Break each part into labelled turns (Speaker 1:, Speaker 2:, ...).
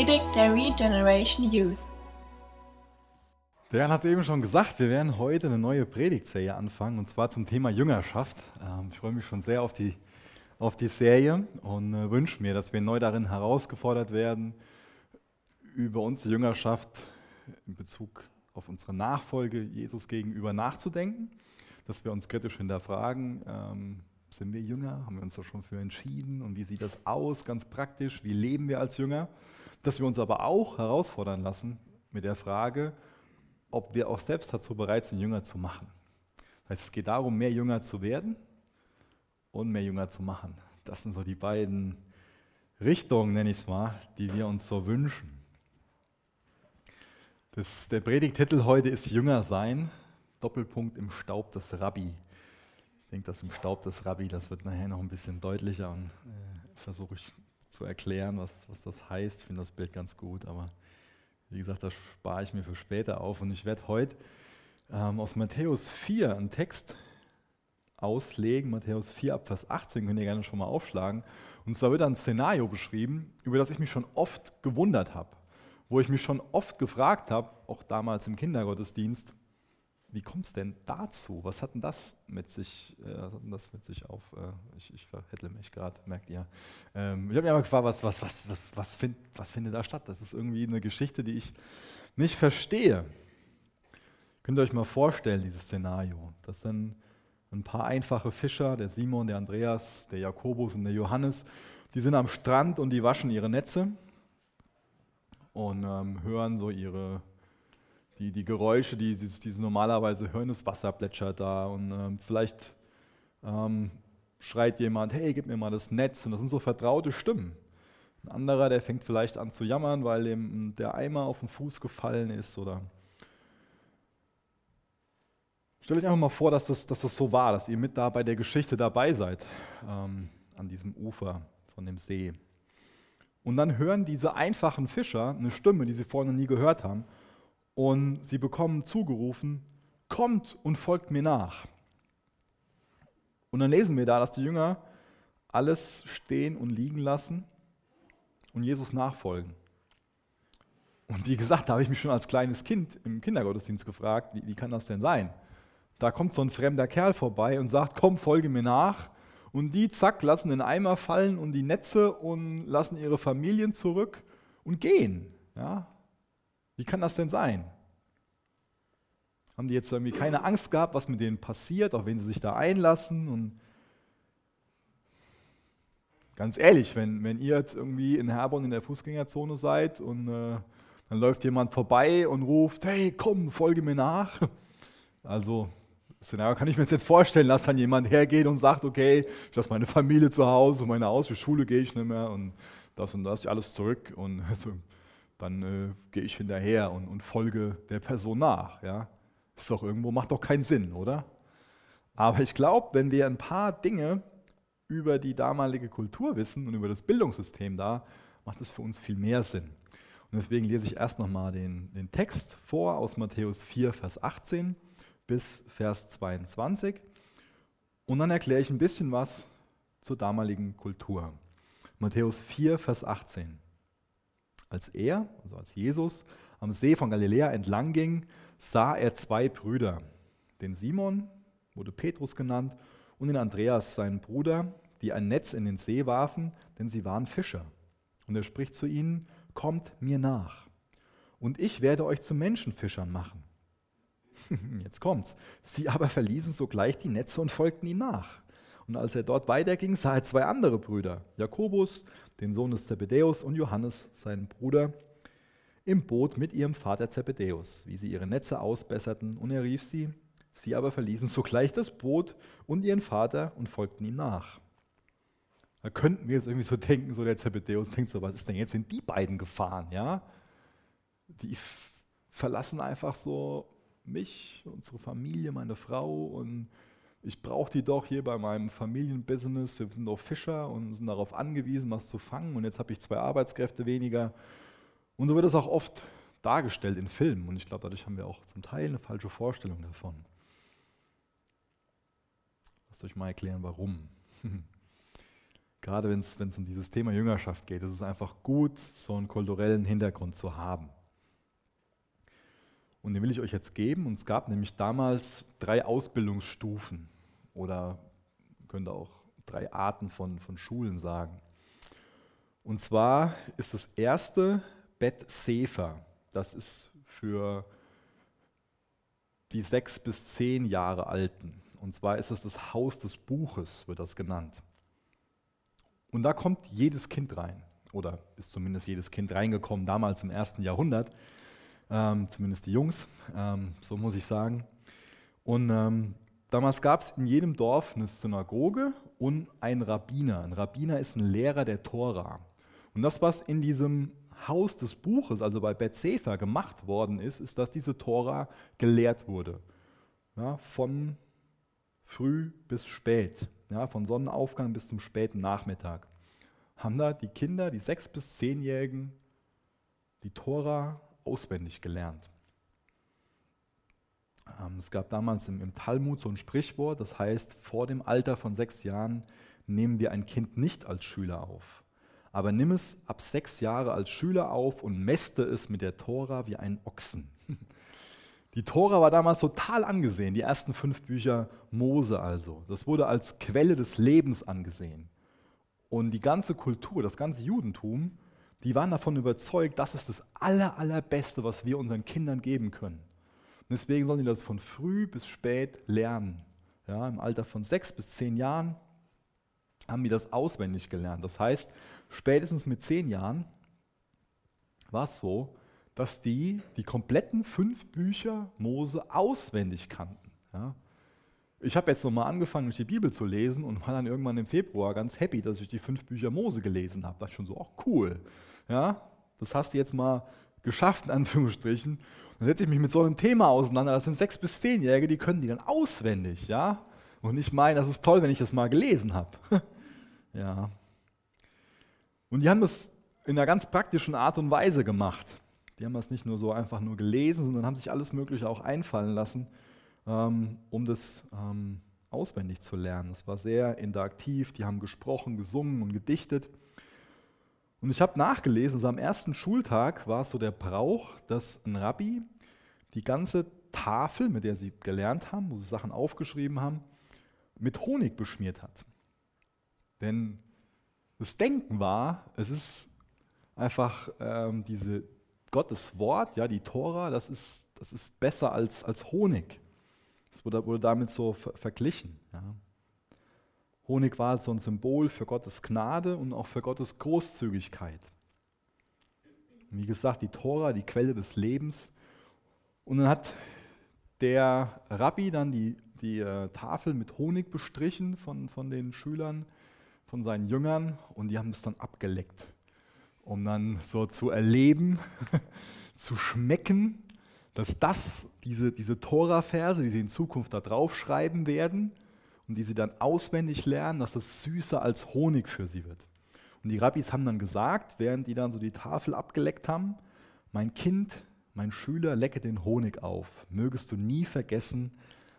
Speaker 1: Predigt der Regeneration Youth.
Speaker 2: Der Jan hat es eben schon gesagt, wir werden heute eine neue Predigtserie anfangen und zwar zum Thema Jüngerschaft. Ähm, ich freue mich schon sehr auf die, auf die Serie und äh, wünsche mir, dass wir neu darin herausgefordert werden, über unsere Jüngerschaft in Bezug auf unsere Nachfolge Jesus gegenüber nachzudenken, dass wir uns kritisch hinterfragen, ähm, sind wir Jünger? Haben wir uns da schon für entschieden? Und wie sieht das aus, ganz praktisch? Wie leben wir als Jünger? Dass wir uns aber auch herausfordern lassen mit der Frage, ob wir auch selbst dazu bereit sind, Jünger zu machen. Das heißt, es geht darum, mehr Jünger zu werden und mehr Jünger zu machen. Das sind so die beiden Richtungen, nenne ich es mal, die wir uns so wünschen. Das, der Predigtitel heute ist Jünger sein, Doppelpunkt im Staub des Rabbi. Ich denke, das im Staub des Rabbi, das wird nachher noch ein bisschen deutlicher und äh, versuche ich zu erklären, was, was das heißt. Ich finde das Bild ganz gut, aber wie gesagt, das spare ich mir für später auf. Und ich werde heute ähm, aus Matthäus 4 einen Text auslegen, Matthäus 4 ab Vers 18, könnt ihr gerne schon mal aufschlagen. Und da wird ein Szenario beschrieben, über das ich mich schon oft gewundert habe, wo ich mich schon oft gefragt habe, auch damals im Kindergottesdienst, wie kommt es denn dazu? Was hat denn das mit sich, äh, was hat denn das mit sich auf? Äh, ich, ich verhettle mich gerade, merkt ihr. Ähm, ich habe mich aber gefragt, was, was, was, was, was, find, was findet da statt? Das ist irgendwie eine Geschichte, die ich nicht verstehe. Könnt ihr euch mal vorstellen, dieses Szenario. Das sind ein paar einfache Fischer, der Simon, der Andreas, der Jakobus und der Johannes. Die sind am Strand und die waschen ihre Netze und ähm, hören so ihre die, die Geräusche, die, die, die sie normalerweise hören, das Wasser plätschert da und ähm, vielleicht ähm, schreit jemand, hey, gib mir mal das Netz und das sind so vertraute Stimmen. Ein anderer, der fängt vielleicht an zu jammern, weil ihm der Eimer auf den Fuß gefallen ist oder Stellt euch einfach mal vor, dass das, dass das so war, dass ihr mit da bei der Geschichte dabei seid, ähm, an diesem Ufer von dem See. Und dann hören diese einfachen Fischer eine Stimme, die sie noch nie gehört haben, und sie bekommen zugerufen, kommt und folgt mir nach. Und dann lesen wir da, dass die Jünger alles stehen und liegen lassen und Jesus nachfolgen. Und wie gesagt, da habe ich mich schon als kleines Kind im Kindergottesdienst gefragt, wie, wie kann das denn sein? Da kommt so ein fremder Kerl vorbei und sagt, komm, folge mir nach. Und die, zack, lassen den Eimer fallen und die Netze und lassen ihre Familien zurück und gehen. Ja? Wie kann das denn sein? Haben die jetzt irgendwie keine Angst gehabt, was mit denen passiert, auch wenn sie sich da einlassen? Und ganz ehrlich, wenn, wenn ihr jetzt irgendwie in Herborn in der Fußgängerzone seid und äh, dann läuft jemand vorbei und ruft, hey, komm, folge mir nach. Also, das Szenario kann ich mir jetzt nicht vorstellen, dass dann jemand hergeht und sagt, okay, ich lasse meine Familie zu Hause und meine Aus, für Schule gehe ich nicht mehr und das und das, alles zurück. Und also, dann äh, gehe ich hinterher und, und, folge der Person nach. Ja? Ist doch irgendwo, macht doch keinen Sinn, oder? Aber ich glaube, wenn wir ein paar Dinge über die damalige Kultur wissen und über das Bildungssystem da, macht es für uns viel mehr Sinn. Und deswegen lese ich erst nochmal den, den Text vor aus Matthäus 4, Vers 18 bis Vers 22. Und dann erkläre ich ein bisschen was zur damaligen Kultur. Matthäus 4, Vers 18. Als er, also als Jesus, am See von Galiläa entlang ging, sah er zwei Brüder. Den Simon, wurde Petrus genannt, und den Andreas, seinen Bruder, die ein Netz in den See warfen, denn sie waren Fischer. Und er spricht zu ihnen, kommt mir nach, und ich werde euch zu Menschenfischern machen. Jetzt kommt's. Sie aber verließen sogleich die Netze und folgten ihm nach. Und als er dort weiterging, sah er zwei andere Brüder, Jakobus, den Sohn des Zebedäus, und Johannes, seinen Bruder, im Boot mit ihrem Vater Zebedäus, wie sie ihre Netze ausbesserten, und er rief sie. Sie aber verließen sogleich das Boot und ihren Vater und folgten ihm nach. Da könnten wir jetzt irgendwie so denken, so der Zebedäus denkt so, was ist denn jetzt sind die beiden gefahren, ja? Die verlassen einfach so mich, unsere Familie, meine Frau und ich brauche die doch hier bei meinem Familienbusiness. Wir sind doch Fischer und sind darauf angewiesen, was zu fangen. Und jetzt habe ich zwei Arbeitskräfte weniger. Und so wird es auch oft dargestellt in Filmen. Und ich glaube, dadurch haben wir auch zum Teil eine falsche Vorstellung davon. Lasst euch mal erklären, warum. Gerade wenn es um dieses Thema Jüngerschaft geht, ist es einfach gut, so einen kulturellen Hintergrund zu haben. Und den will ich euch jetzt geben. Und es gab nämlich damals drei Ausbildungsstufen oder könnte auch drei Arten von, von Schulen sagen. Und zwar ist das erste Bet Sefer. Das ist für die sechs bis zehn Jahre Alten. Und zwar ist es das Haus des Buches, wird das genannt. Und da kommt jedes Kind rein. Oder ist zumindest jedes Kind reingekommen, damals im ersten Jahrhundert. Ähm, zumindest die Jungs, ähm, so muss ich sagen. Und ähm, damals gab es in jedem Dorf eine Synagoge und einen Rabbiner. Ein Rabbiner ist ein Lehrer der Tora. Und das, was in diesem Haus des Buches, also bei Bethsefer, gemacht worden ist, ist, dass diese Tora gelehrt wurde. Ja, von früh bis spät, ja, von Sonnenaufgang bis zum späten Nachmittag. Haben da die Kinder, die sechs- bis zehnjährigen, die Tora auswendig gelernt. Ähm, es gab damals im, Talmud so ein Sprichwort, das heißt, vor dem Alter von sechs Jahren nehmen wir ein Kind nicht als Schüler auf. Aber nimm es ab sechs Jahre als Schüler auf und mäste es mit der Tora wie einen Ochsen. Die Tora war damals total angesehen, die ersten fünf Bücher Mose also. Das wurde als Quelle des Lebens angesehen. Und die ganze Kultur, das ganze Judentum, die waren davon überzeugt, das ist das aller, allerbeste, was wir unseren Kindern geben können. Und deswegen sollen die das von früh bis spät lernen. Ja, Im Alter von sechs bis zehn Jahren haben die das auswendig gelernt. Das heißt, spätestens mit zehn Jahren war es so, dass die die kompletten fünf Bücher Mose auswendig kannten. Ja. Ich habe jetzt nochmal angefangen, durch die Bibel zu lesen und war dann irgendwann im Februar ganz happy, dass ich die fünf Bücher Mose gelesen habe. Da dachte ich schon so, ach cool, ja, das hast du jetzt mal geschafft, in Anführungsstrichen. Dann setze ich mich mit so einem Thema auseinander. Das sind sechs bis zehnjährige, die können die dann auswendig, ja. Und ich meine, das ist toll, wenn ich das mal gelesen habe. ja. Und die haben das in einer ganz praktischen Art und Weise gemacht. Die haben das nicht nur so einfach nur gelesen, sondern haben sich alles Mögliche auch einfallen lassen, ähm, um das ähm, auswendig zu lernen. Es war sehr interaktiv, die haben gesprochen, gesungen und gedichtet. Und ich habe nachgelesen, also am ersten Schultag war es so der Brauch, dass ein Rabbi die ganze Tafel, mit der sie gelernt haben, wo sie Sachen aufgeschrieben haben, mit Honig beschmiert hat. Denn das Denken war, es ist einfach ähm, diese Gottes Wort, ja, die Tora, das ist, das ist besser als, als Honig. Das wurde, wurde damit so ver verglichen. Ja. Honig war so ein Symbol für Gottes Gnade und auch für Gottes Großzügigkeit. Wie gesagt, die Tora, die Quelle des Lebens. Und dann hat der Rabbi dann die, die äh, Tafel mit Honig bestrichen von, von den Schülern, von seinen Jüngern und die haben es dann abgeleckt, um dann so zu erleben, zu schmecken, dass das, diese, diese Tora-Verse, die sie in Zukunft da draufschreiben werden, und die sie dann auswendig lernen, dass das süßer als Honig für sie wird. Und die Rabbis haben dann gesagt, während die dann so die Tafel abgeleckt haben, mein Kind, mein Schüler, lecke den Honig auf. Mögest du nie vergessen,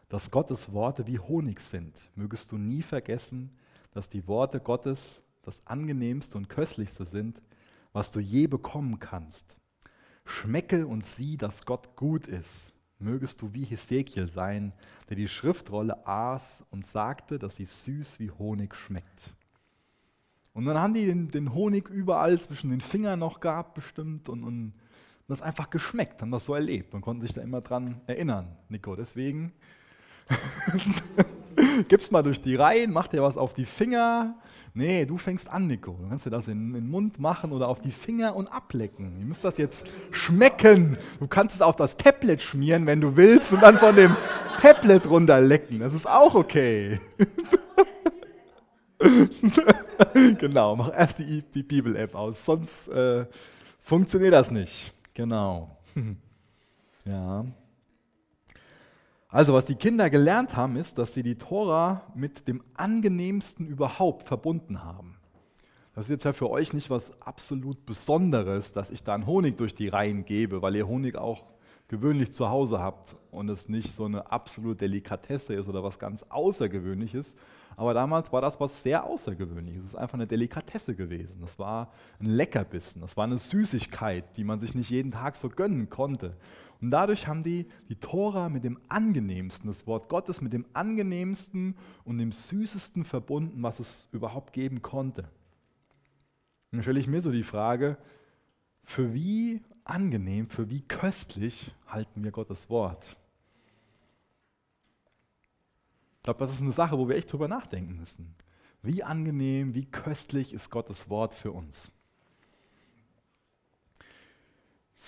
Speaker 2: dass Gottes Worte wie Honig sind. Mögest du nie vergessen, dass die Worte Gottes das angenehmste und köstlichste sind, was du je bekommen kannst. Schmecke und sieh, dass Gott gut ist mögest du wie Hesekiel sein, der die Schriftrolle aß und sagte, dass sie süß wie Honig schmeckt. Und dann haben die den, den Honig überall zwischen den Fingern noch gehabt, bestimmt, und, und das einfach geschmeckt, haben das so erlebt und konnten sich da immer dran erinnern, Nico. Deswegen gib's mal durch die Reihen, mach dir was auf die Finger, Nee, du fängst an, Nico. Du kannst dir das in, in den Mund machen oder auf die Finger und ablecken. Ihr müsst das jetzt schmecken. Du kannst es auf das Tablet schmieren, wenn du willst, und dann von dem Tablet runterlecken. Das ist auch okay. genau, mach erst die, die Bibel-App aus, sonst äh, funktioniert das nicht. Genau. ja. Also was die Kinder gelernt haben, ist, dass sie die Tora mit dem angenehmsten überhaupt verbunden haben. Das ist jetzt ja für euch nicht was absolut Besonderes, dass ich dann Honig durch die Reihen gebe, weil ihr Honig auch gewöhnlich zu Hause habt und es nicht so eine absolute Delikatesse ist oder was ganz Außergewöhnliches. Aber damals war das was sehr Außergewöhnliches. Es ist einfach eine Delikatesse gewesen. Das war ein Leckerbissen. Das war eine Süßigkeit, die man sich nicht jeden Tag so gönnen konnte. Und dadurch haben die die Tora mit dem angenehmsten, das Wort Gottes mit dem angenehmsten und dem süßesten verbunden, was es überhaupt geben konnte. Und dann stelle ich mir so die Frage, für wie angenehm, für wie köstlich halten wir Gottes Wort? Ich glaube, das ist eine Sache, wo wir echt drüber nachdenken müssen. Wie angenehm, wie köstlich ist Gottes Wort für uns?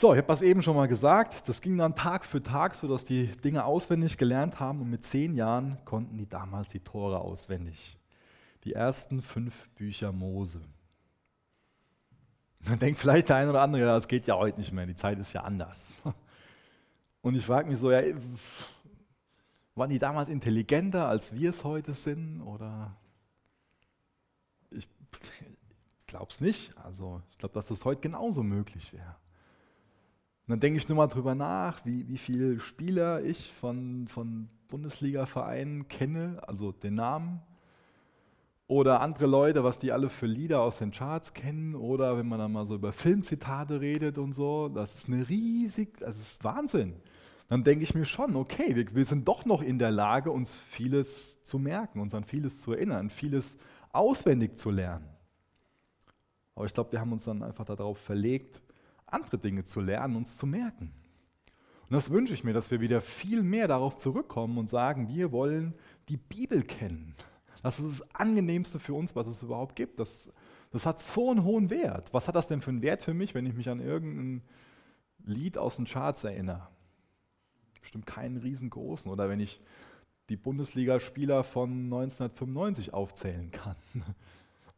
Speaker 2: So, ich habe das eben schon mal gesagt. Das ging dann Tag für Tag, sodass die Dinge auswendig gelernt haben und mit zehn Jahren konnten die damals die Tore auswendig. Die ersten fünf Bücher Mose. Dann denkt vielleicht der eine oder andere, das geht ja heute nicht mehr, die Zeit ist ja anders. Und ich frage mich so, ja, waren die damals intelligenter, als wir es heute sind? Oder ich glaube es nicht. Also ich glaube, dass das heute genauso möglich wäre. Und dann denke ich nur mal drüber nach, wie, wie viele Spieler ich von, von Bundesliga-Vereinen kenne, also den Namen. Oder andere Leute, was die alle für Lieder aus den Charts kennen. Oder wenn man dann mal so über Filmzitate redet und so. Das ist eine riesig, das ist Wahnsinn. Dann denke ich mir schon, okay, wir, wir sind doch noch in der Lage, uns vieles zu merken, uns an vieles zu erinnern, vieles auswendig zu lernen. Aber ich glaube, wir haben uns dann einfach darauf verlegt, andere Dinge zu lernen, uns zu merken. Und das wünsche ich mir, dass wir wieder viel mehr darauf zurückkommen und sagen, wir wollen die Bibel kennen. Das ist das Angenehmste für uns, was es überhaupt gibt. Das, das hat so einen hohen Wert. Was hat das denn für einen Wert für mich, wenn ich mich an irgendein Lied aus den Charts erinnere? Bestimmt keinen riesengroßen. Oder wenn ich die Bundesligaspieler von 1995 aufzählen kann.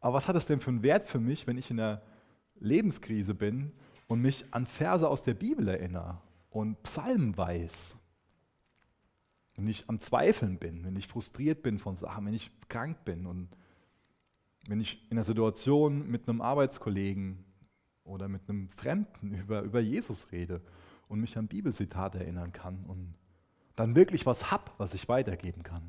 Speaker 2: Aber was hat es denn für einen Wert für mich, wenn ich in der Lebenskrise bin und mich an Verse aus der Bibel erinnere und Psalmen weiß, wenn ich am Zweifeln bin, wenn ich frustriert bin von Sachen, wenn ich krank bin und wenn ich in einer Situation mit einem Arbeitskollegen oder mit einem Fremden über, über Jesus rede und mich an Bibelzitate erinnern kann und dann wirklich was habe, was ich weitergeben kann.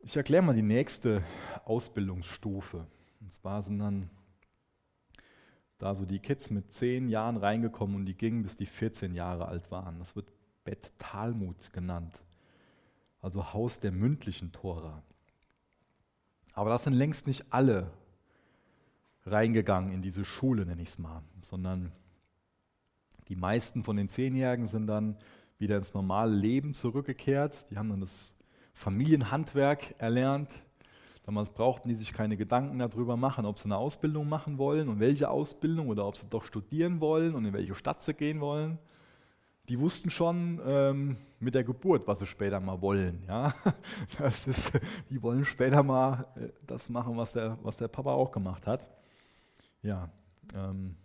Speaker 2: Ich erkläre mal die nächste Ausbildungsstufe. Und zwar sind dann da so die Kids mit zehn Jahren reingekommen und die gingen, bis die 14 Jahre alt waren. Das wird Bet Talmud genannt, also Haus der mündlichen Tora. Aber das sind längst nicht alle reingegangen in diese Schule, nenne ich es mal, sondern die meisten von den Zehnjährigen sind dann wieder ins normale Leben zurückgekehrt. Die haben dann das Familienhandwerk erlernt, Damals brauchten die sich keine Gedanken darüber machen, ob sie eine Ausbildung machen wollen und welche Ausbildung oder ob sie doch studieren wollen und in welche Stadt sie gehen wollen. Die wussten schon ähm, mit der Geburt, was sie später mal wollen. Ja? Das ist, die wollen später mal äh, das machen, was der, was der Papa auch gemacht hat. Ja, ähm,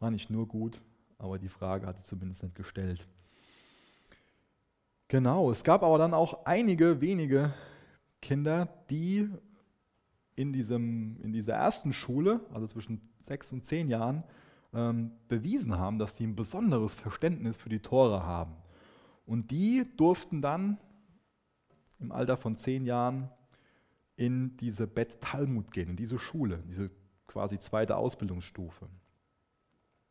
Speaker 2: war nicht nur gut, aber die Frage hat sie zumindest nicht gestellt. Genau, es gab aber dann auch einige wenige Kinder, die in, diesem, in dieser ersten Schule, also zwischen sechs und zehn Jahren, ähm, bewiesen haben, dass sie ein besonderes Verständnis für die Tore haben. Und die durften dann im Alter von zehn Jahren in diese Bet Talmud gehen, in diese Schule, diese quasi zweite Ausbildungsstufe.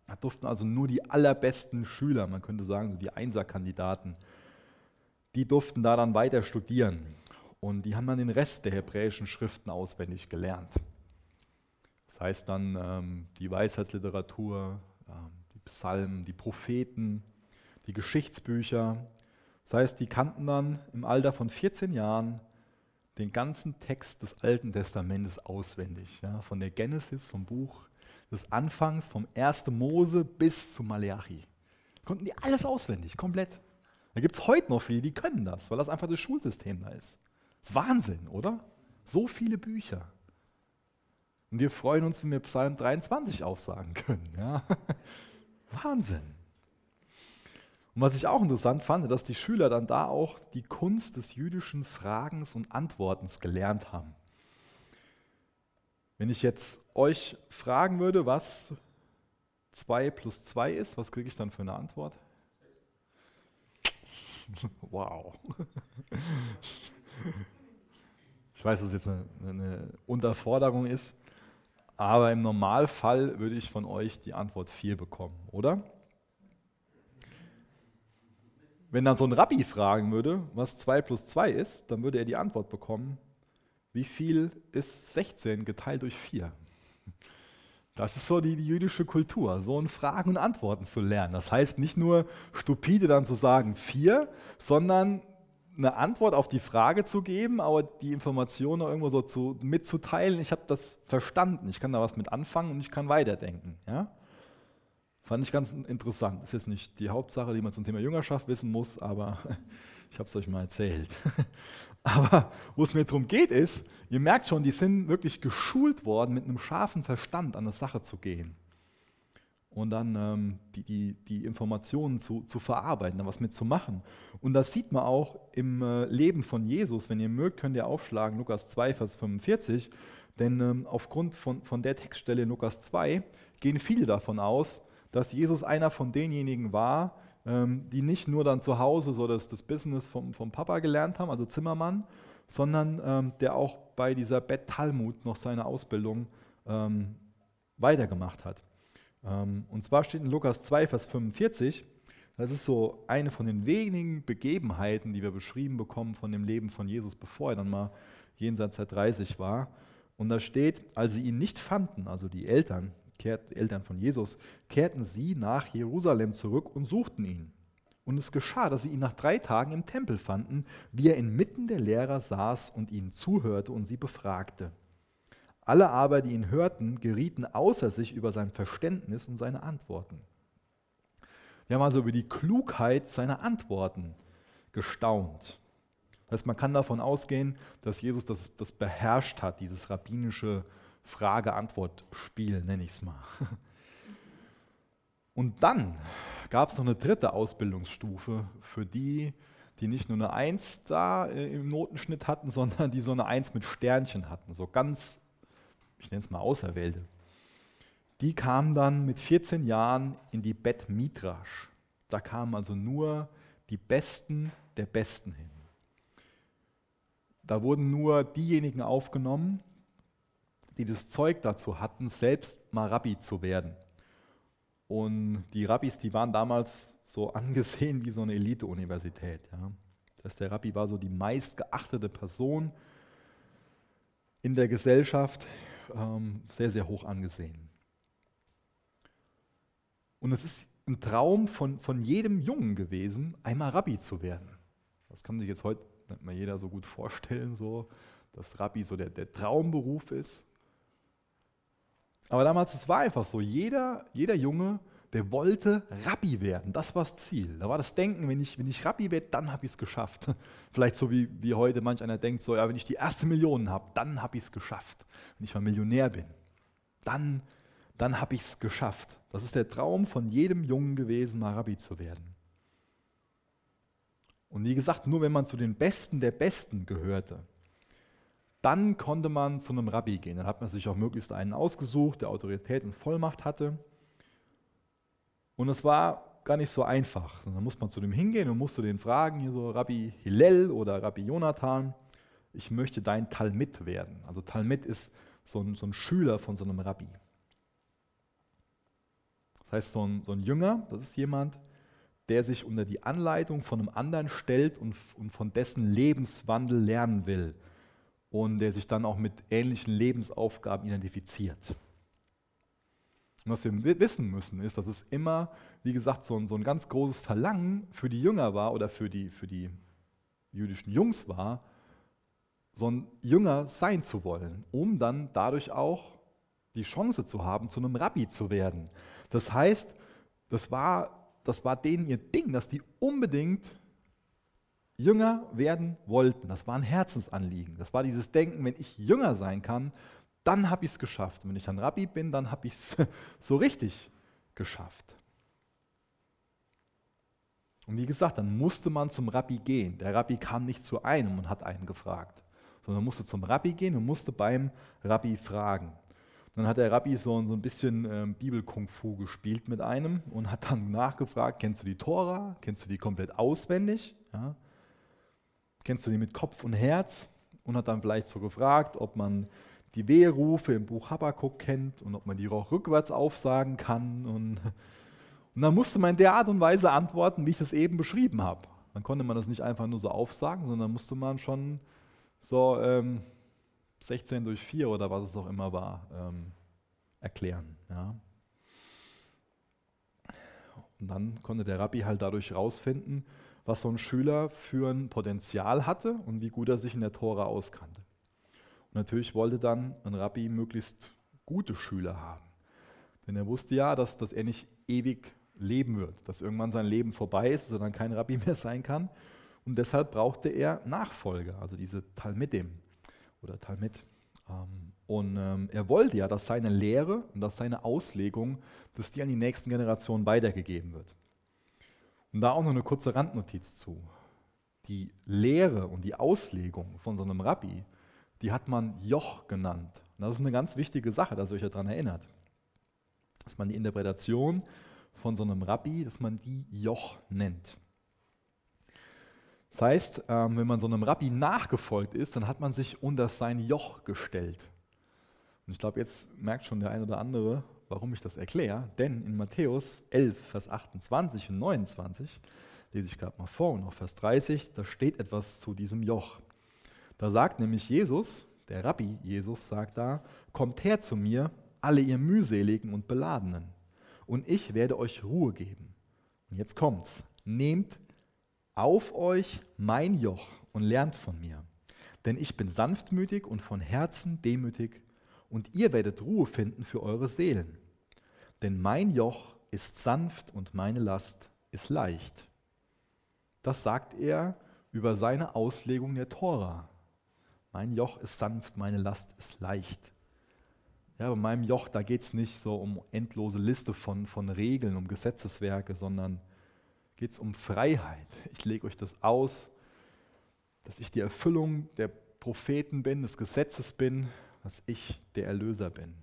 Speaker 2: Da durften also nur die allerbesten Schüler, man könnte sagen, so die Einserkandidaten, die durften da dann weiter studieren. Und die haben dann den Rest der hebräischen Schriften auswendig gelernt. Das heißt dann ähm, die Weisheitsliteratur, äh, die Psalmen, die Propheten, die Geschichtsbücher. Das heißt, die kannten dann im Alter von 14 Jahren den ganzen Text des Alten Testamentes auswendig. Ja, von der Genesis, vom Buch des Anfangs, vom 1. Mose bis zu Maleachi. Konnten die alles auswendig, komplett. Da gibt es heute noch viele, die können das, weil das einfach das Schulsystem da ist. Das ist Wahnsinn, oder? So viele Bücher. Und wir freuen uns, wenn wir Psalm 23 aufsagen können. Ja? Wahnsinn. Und was ich auch interessant fand, dass die Schüler dann da auch die Kunst des jüdischen Fragens und Antwortens gelernt haben. Wenn ich jetzt euch fragen würde, was 2 plus 2 ist, was kriege ich dann für eine Antwort? Wow. Ich weiß, dass es jetzt eine, eine, Unterforderung ist, aber im Normalfall würde ich von euch die Antwort 4 bekommen, oder? Wenn dann so ein Rabbi fragen würde, was 2 plus 2 ist, dann würde er die Antwort bekommen, wie viel ist 16 geteilt durch 4? Das ist so die, die, jüdische Kultur, so in Fragen und Antworten zu lernen. Das heißt nicht nur stupide dann zu sagen 4, sondern eine Antwort auf die Frage zu geben, aber die Informationen irgendwo so zu, mitzuteilen. Ich habe das verstanden, ich kann da was mit anfangen und ich kann weiterdenken. Ja? Fand ich ganz interessant. Ist jetzt nicht die Hauptsache, die man zum Thema Jüngerschaft wissen muss, aber ich habe es euch mal erzählt. Aber wo es mir darum geht, ist, ihr merkt schon, die sind wirklich geschult worden, mit einem scharfen Verstand an eine Sache zu gehen. Und dann ähm, die, die, die Informationen zu, zu verarbeiten, da was mitzumachen. Und das sieht man auch im äh, Leben von Jesus. Wenn ihr mögt, könnt ihr aufschlagen, Lukas 2, Vers 45. Denn ähm, aufgrund von, von der Textstelle in Lukas 2 gehen viele davon aus, dass Jesus einer von denjenigen war, ähm, die nicht nur dann zu Hause so das, das Business vom, vom Papa gelernt haben, also Zimmermann, sondern ähm, der auch bei dieser Bet Talmud noch seine Ausbildung ähm, weitergemacht hat. Ähm, und zwar steht in Lukas 2, Vers 45, das ist so eine von den wenigen Begebenheiten, die wir beschrieben bekommen von dem Leben von Jesus, bevor er dann mal jenseits der 30 war. Und da steht, als sie ihn nicht fanden, also die Eltern, Eltern von Jesus, kehrten sie nach Jerusalem zurück und suchten ihn. Und es geschah, dass sie ihn nach drei Tagen im Tempel fanden, wie er inmitten der Lehrer saß und ihnen zuhörte und sie befragte. Alle aber, die ihn hörten, gerieten außer sich über sein Verständnis und seine Antworten. Wir haben also über die Klugheit seiner Antworten gestaunt. Das heißt, man kann davon ausgehen, dass Jesus das, das beherrscht hat, dieses rabbinische Frage-Antwort-Spiel, nenne ich es mal. Und dann gab es noch eine dritte Ausbildungsstufe für die, die nicht nur eine Eins da äh, im Notenschnitt hatten, sondern die so eine Eins mit Sternchen hatten, so ganz, ich nenne es mal Auserwählte. Die kamen dann mit 14 Jahren in die Bet Midrash. Da kamen also nur die Besten der Besten hin. Da wurden nur diejenigen aufgenommen, die das Zeug dazu hatten, selbst mal Rabbi zu werden. Und die Rabbis, die waren damals so angesehen wie so eine Elite-Universität. Ja. Das heißt, der Rabbi war so die meistgeachtete Person in der Gesellschaft, ähm, sehr, sehr hoch angesehen. Und es ist ein Traum von, von jedem Jungen gewesen, einmal Rabbi zu werden. Das kann sich jetzt heute nicht mehr jeder so gut vorstellen, so, dass Rabbi so der, der Traumberuf ist. Aber damals, es war einfach so, jeder, jeder Junge, der wollte Rabbi werden. Das war das Ziel. Da war das Denken, wenn ich, wenn ich Rabbi werde, dann habe ich es geschafft. Vielleicht so wie, wie heute manch einer denkt, so, ja, wenn ich die erste Million habe, dann habe ich es geschafft. Wenn ich mal Millionär bin, dann, dann habe ich es geschafft. Das ist der Traum von jedem Jungen gewesen, mal Rabbi zu werden. Und wie gesagt, nur wenn man zu den Besten der Besten gehörte, dann konnte man zu einem Rabbi gehen. Dann hat man sich auch möglichst einen ausgesucht, der Autorität und Vollmacht hatte. Und es war gar nicht so einfach. Dann musste man zu dem hingehen und musste den fragen, hier so Rabbi Hillel oder Rabbi Jonathan, ich möchte dein Talmid werden. Also Talmid ist so ein, so ein Schüler von so einem Rabbi. Das heißt, so ein, so ein Jünger, das ist jemand, der sich unter die Anleitung von einem anderen stellt und, und von dessen Lebenswandel lernen will und der sich dann auch mit ähnlichen Lebensaufgaben identifiziert. Und was wir wissen müssen, ist, dass es immer, wie gesagt, so ein, so ein ganz großes Verlangen für die Jünger war oder für die, für die jüdischen Jungs war, so ein Jünger sein zu wollen, um dann dadurch auch die Chance zu haben, zu einem Rabbi zu werden. Das heißt, das war, das war denen ihr Ding, dass die unbedingt Jünger werden wollten. Das war ein Herzensanliegen. Das war dieses Denken, wenn ich Jünger sein kann, dann habe ich es geschafft. Und wenn ich dann Rabbi bin, dann habe ich es so richtig geschafft. Und wie gesagt, dann musste man zum Rabbi gehen. Der Rabbi kam nicht zu einem und hat einen gefragt, sondern musste zum Rabbi gehen und musste beim Rabbi fragen. Dann hat der Rabbi so, ein bisschen ähm, Bibel-Kung-Fu gespielt mit einem und hat dann nachgefragt, kennst du die Tora? Kennst du die komplett auswendig? Ja? Kennst du die mit Kopf und Herz? Und hat dann vielleicht so gefragt, ob man die Weherufe im Buch Habakkuk kennt und ob man die auch rückwärts aufsagen kann. Und, und dann musste man in der Art und Weise antworten, wie ich es eben beschrieben habe. Dann konnte man das nicht einfach nur so aufsagen, sondern musste man schon so ähm, 16 durch 4 oder was es auch immer war, ähm, erklären. Ja. Und dann konnte der Rabbi halt dadurch herausfinden, was so ein Schüler für ein Potenzial hatte und wie gut er sich in der Tora auskannte. Und natürlich wollte dann ein Rabbi möglichst gute Schüler haben. Denn er wusste ja, dass, dass er nicht ewig leben wird, dass irgendwann sein Leben vorbei ist, er dann kein Rabbi mehr sein kann. Und deshalb brauchte er Nachfolger, also diese Talmidim oder Talmid. Ähm, und ähm, er wollte ja, dass seine Lehre und dass seine Auslegung, dass die an die nächsten Generationen weitergegeben wird. Und da auch noch eine kurze Randnotiz zu. Die Lehre und die Auslegung von so einem Rabbi, die hat man Joch genannt. Und das ist eine ganz wichtige Sache, dass ihr euch daran erinnert. Dass man die Interpretation von so einem Rabbi, dass man die Joch nennt. Das heißt, ähm, wenn man so einem Rabbi nachgefolgt ist, dann hat man sich unter sein Joch gestellt. Und ich glaube, jetzt merkt schon der eine oder andere, warum ich das erkläre. Denn in Matthäus 11, Vers 28 und 29, lese ich gerade mal vor, und auch Vers 30, da steht etwas zu diesem Joch. Da sagt nämlich Jesus, der Rabbi Jesus sagt da, kommt her zu mir, alle ihr mühseligen und beladenen, und ich werde euch Ruhe geben. Und jetzt kommt's. Nehmt auf euch mein Joch und lernt von mir. Denn ich bin sanftmütig und von Herzen demütig, und ihr werdet Ruhe finden für eure Seelen. Denn mein Joch ist sanft und meine Last ist leicht. Das sagt er über seine Auslegung der Tora. Mein Joch ist sanft, meine Last ist leicht. Ja, bei meinem Joch, da geht es nicht so um endlose Liste von, von Regeln, um Gesetzeswerke, sondern geht es um Freiheit. Ich lege euch das aus, dass ich die Erfüllung der Propheten bin, des Gesetzes bin, dass ich der Erlöser bin.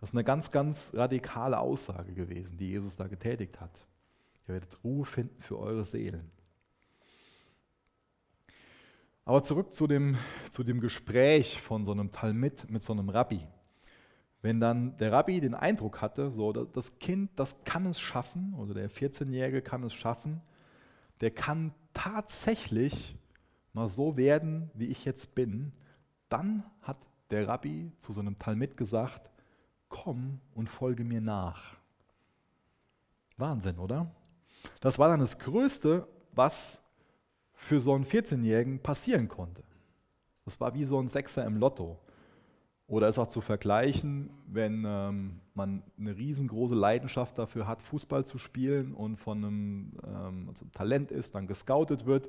Speaker 2: Das ist eine ganz, ganz radikale Aussage gewesen, die Jesus da getätigt hat. Ihr werdet Ruhe finden für eure Seelen. Aber zurück zu dem, zu dem Gespräch von so einem Talmud mit so einem Rabbi. Wenn dann der Rabbi den Eindruck hatte, so das Kind, das kann es schaffen, oder der 14-Jährige kann es schaffen, der kann tatsächlich mal so werden, wie ich jetzt bin, dann hat der Rabbi zu so einem Talmud gesagt, komm und folge mir nach. Wahnsinn, oder? Das war dann das Größte, was für so einen 14-Jährigen passieren konnte. Das war wie so ein Sechser im Lotto. Oder ist auch zu vergleichen, wenn ähm, man eine riesengroße Leidenschaft dafür hat, Fußball zu spielen und von einem ähm, also Talent ist, dann gescoutet wird.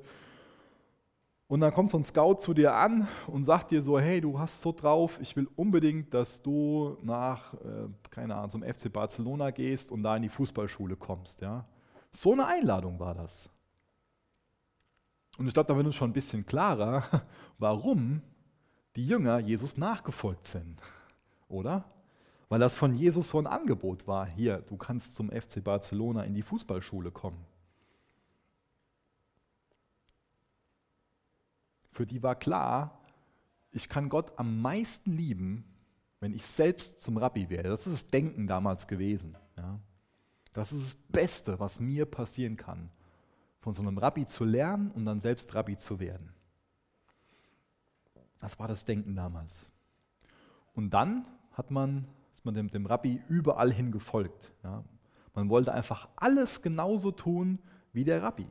Speaker 2: Und dann kommt so ein Scout zu dir an und sagt dir so, hey, du hast so drauf, ich will unbedingt, dass du nach, äh, keine Ahnung, zum FC Barcelona gehst und da in die Fußballschule kommst. Ja? So eine Einladung war das. Und ich glaube, da wird uns schon ein bisschen klarer, warum die Jünger Jesus nachgefolgt sind. Oder? Weil das von Jesus so ein Angebot war. Hier, du kannst zum FC Barcelona in die Fußballschule kommen. Für die war klar, ich kann Gott am meisten lieben, wenn ich selbst zum Rabbi werde. Das ist das Denken damals gewesen. Ja. Das ist das Beste, was mir passieren kann von so einem Rabbi zu lernen und dann selbst Rabbi zu werden. Das war das Denken damals. Und dann hat man, ist man dem, dem Rabbi überall hin gefolgt. Ja. Man wollte einfach alles genauso tun wie der Rabbi.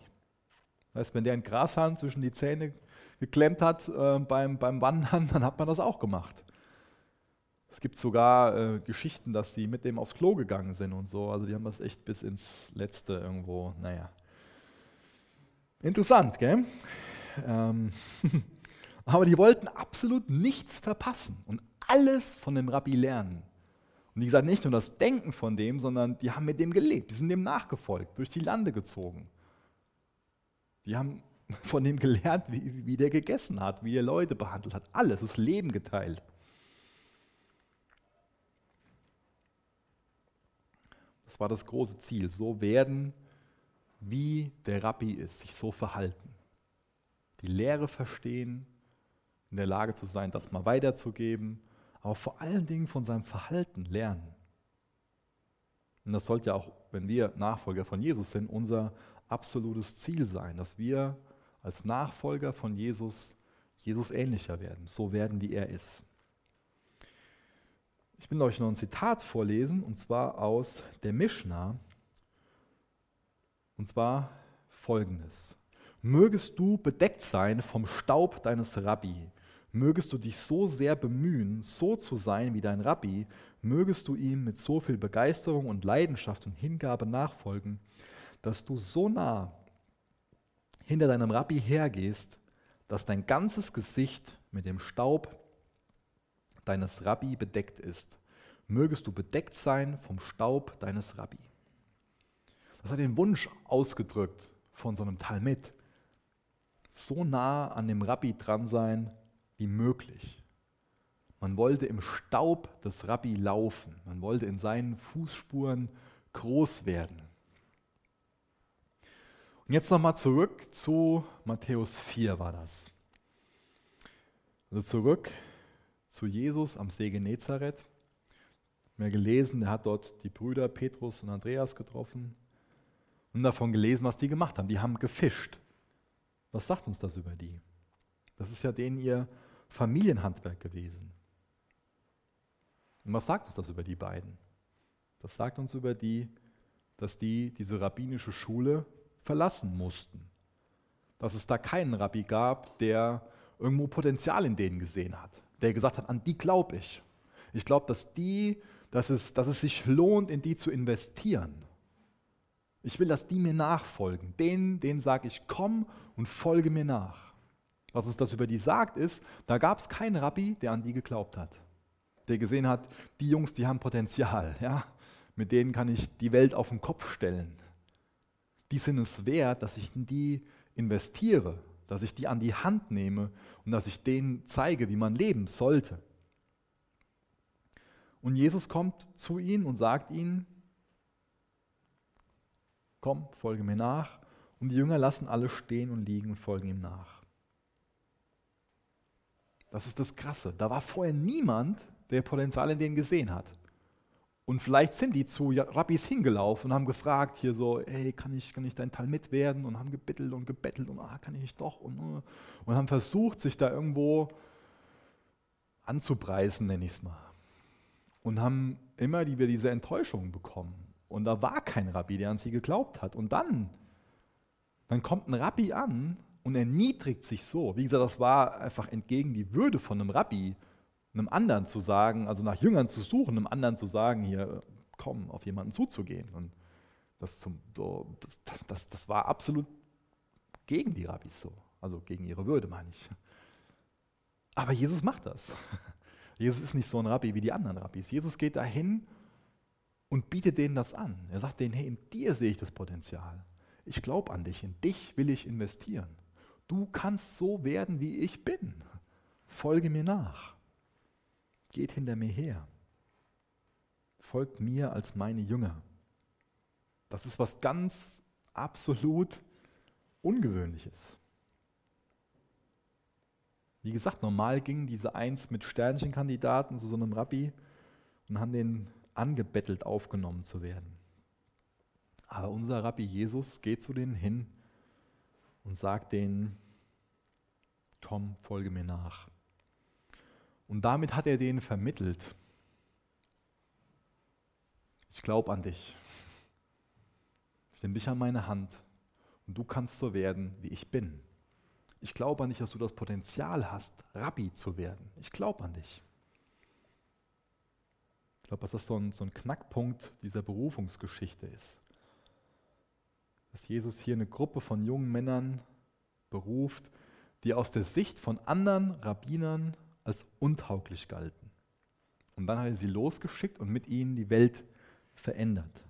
Speaker 2: Das heißt, wenn der einen Grashahn zwischen die Zähne geklemmt hat äh, beim, beim Wandern, dann hat man das auch gemacht. Es gibt sogar äh, Geschichten, dass sie mit dem aufs Klo gegangen sind und so. Also die haben das echt bis ins Letzte irgendwo, naja, Interessant, gell? Ähm, aber die wollten absolut nichts verpassen und alles von dem Rabbi lernen. Und wie gesagt, nicht nur das Denken von dem, sondern die haben mit dem gelebt, die sind dem nachgefolgt, durch die Lande gezogen. Die haben von dem gelernt, wie, wie der gegessen hat, wie er Leute behandelt hat. Alles, das Leben geteilt. Das war das große Ziel. So werden, wie der Rabbi ist, sich so verhalten. Die Lehre verstehen, in der Lage zu sein, das mal weiterzugeben, aber vor allen Dingen von seinem Verhalten lernen. Und das sollte ja auch, wenn wir Nachfolger von Jesus sind, unser absolutes Ziel sein, dass wir als Nachfolger von Jesus Jesus ähnlicher werden, so werden, wie er ist. Ich will euch noch ein Zitat vorlesen, und zwar aus der Mishnah, und zwar folgendes. Mögest du bedeckt sein vom Staub deines Rabbi, mögest du dich so sehr bemühen, so zu sein wie dein Rabbi, mögest du ihm mit so viel Begeisterung und Leidenschaft und Hingabe nachfolgen, dass du so nah hinter deinem Rabbi hergehst, dass dein ganzes Gesicht mit dem Staub deines Rabbi bedeckt ist. Mögest du bedeckt sein vom Staub deines Rabbi. Das hat den Wunsch ausgedrückt von so einem Talmud. So nah an dem Rabbi dran sein wie möglich. Man wollte im Staub des Rabbi laufen. Man wollte in seinen Fußspuren groß werden. Und jetzt nochmal zurück zu Matthäus 4 war das. Also zurück zu Jesus am See Genezareth. Wir haben gelesen, er hat dort die Brüder Petrus und Andreas getroffen und davon gelesen, was die gemacht haben. Die haben gefischt. Was sagt uns das über die? Das ist ja denen ihr Familienhandwerk gewesen. Und was sagt uns das über die beiden? Das sagt uns über die, dass die diese rabbinische Schule verlassen mussten. Dass es da keinen Rabbi gab, der irgendwo Potenzial in denen gesehen hat, der gesagt hat, an die glaube ich. Ich glaube, dass die, dass es, dass es sich lohnt, in die zu investieren. Ich will, dass die mir nachfolgen. Denen, denen sage ich, komm und folge mir nach. Was uns das über die sagt, ist, da gab es keinen Rabbi, der an die geglaubt hat. Der gesehen hat, die Jungs, die haben Potenzial. Ja? Mit denen kann ich die Welt auf den Kopf stellen die sind es wert, dass ich in die investiere, dass ich die an die Hand nehme und dass ich denen zeige, wie man leben sollte. Und Jesus kommt zu ihnen und sagt ihnen, komm, folge mir nach. Und die Jünger lassen alle stehen und liegen und folgen ihm nach. Das ist das Krasse. Da war vorher niemand, der Potenzial in denen gesehen hat. Und vielleicht sind die zu Rabbis hingelaufen und haben gefragt, hier so, hey, kann ich, kann ich dein Talmud werden? Und haben gebittelt und gebettelt und, ah, kann ich nicht doch? Und, uh, und haben versucht, sich da irgendwo anzupreisen, nenne ich es mal. Und haben immer wieder diese Enttäuschung bekommen. Und da war kein Rabbi, der an sie geglaubt hat. Und dann, dann kommt ein Rabbi an und erniedrigt sich so. Wie gesagt, das war einfach entgegen die Würde von einem Rabbi einem anderen zu sagen, also nach Jüngern zu suchen, einem anderen zu sagen, hier, komm, auf jemanden zuzugehen. Und das, zum, das, das, das war absolut gegen die Rabbis so, also gegen ihre Würde, meine ich. Aber Jesus macht das. Jesus ist nicht so ein Rabbi wie die anderen Rabbis. Jesus geht dahin und bietet denen das an. Er sagt denen, hey, in dir sehe ich das Potenzial. Ich glaube an dich, in dich will ich investieren. Du kannst so werden, wie ich bin. Folge mir nach. Geht hinter mir her. Folgt mir als meine Jünger. Das ist was ganz absolut Ungewöhnliches. Wie gesagt, normal gingen diese eins mit Sternchenkandidaten zu so einem Rabbi und haben den angebettelt aufgenommen zu werden. Aber unser Rabbi Jesus geht zu denen hin und sagt denen, komm, folge mir nach. Und damit hat er denen vermittelt, ich glaube an dich. Ich nehme dich an meine Hand und du kannst so werden, wie ich bin. Ich glaube an dich, dass du das Potenzial hast, Rabbi zu werden. Ich glaube an dich. Ich glaube, dass das so ein, so ein Knackpunkt dieser Berufungsgeschichte ist. Dass Jesus hier eine Gruppe von jungen Männern beruft, die aus der Sicht von anderen Rabbinern als untauglich galten. Und dann hat er sie losgeschickt und mit ihnen die Welt verändert.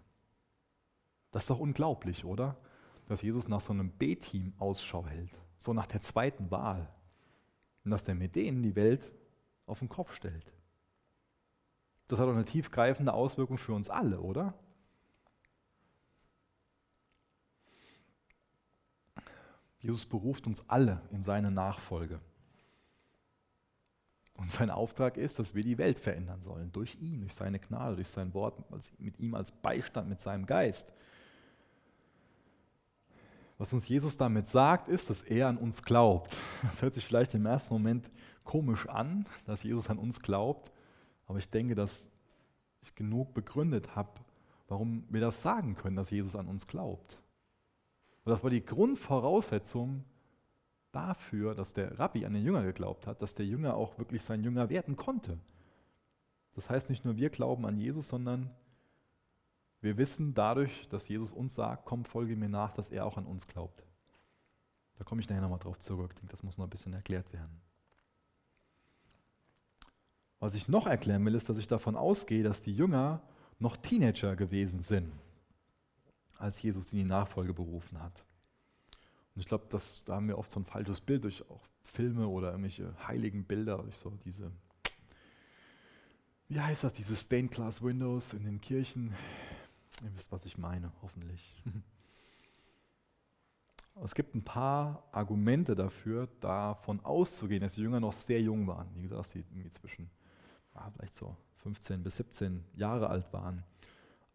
Speaker 2: Das ist doch unglaublich, oder? Dass Jesus nach so einem B-Team Ausschau hält, so nach der zweiten Wahl. Und dass der mit denen die Welt auf den Kopf stellt das hat auch eine tiefgreifende Auswirkung für uns alle, oder? Jesus beruft uns alle in seine Nachfolge. Und sein Auftrag ist, dass wir die Welt verändern sollen, durch ihn, durch seine Gnade, durch sein Wort, mit ihm als Beistand, mit seinem Geist. Was uns Jesus damit sagt, ist, dass er an uns glaubt. Das hört sich vielleicht im ersten Moment komisch an, dass Jesus an uns glaubt, aber ich denke, dass ich genug begründet habe, warum wir das sagen können, dass Jesus an uns glaubt. Und das war die Grundvoraussetzung dafür, dass der Rabbi an den Jünger geglaubt hat, dass der Jünger auch wirklich sein Jünger werden konnte. Das heißt nicht nur wir glauben an Jesus, sondern wir wissen dadurch, dass Jesus uns sagt, komm, folge mir nach, dass er auch an uns glaubt. Da komme ich nachher nochmal drauf zurück. Ich denke, das muss noch ein bisschen erklärt werden. Was ich noch erklären will, ist, dass ich davon ausgehe, dass die Jünger noch Teenager gewesen sind, als Jesus in die Nachfolge berufen hat. Und ich glaube, da haben wir oft so ein falsches Bild durch auch Filme oder irgendwelche heiligen Bilder, durch so diese, wie heißt das, diese Stained Glass Windows in den Kirchen. Ihr wisst, was ich meine, hoffentlich. Es gibt ein paar Argumente dafür, davon auszugehen, dass die Jünger noch sehr jung waren. Wie gesagt, sie irgendwie zwischen vielleicht so 15 bis 17 Jahre alt waren.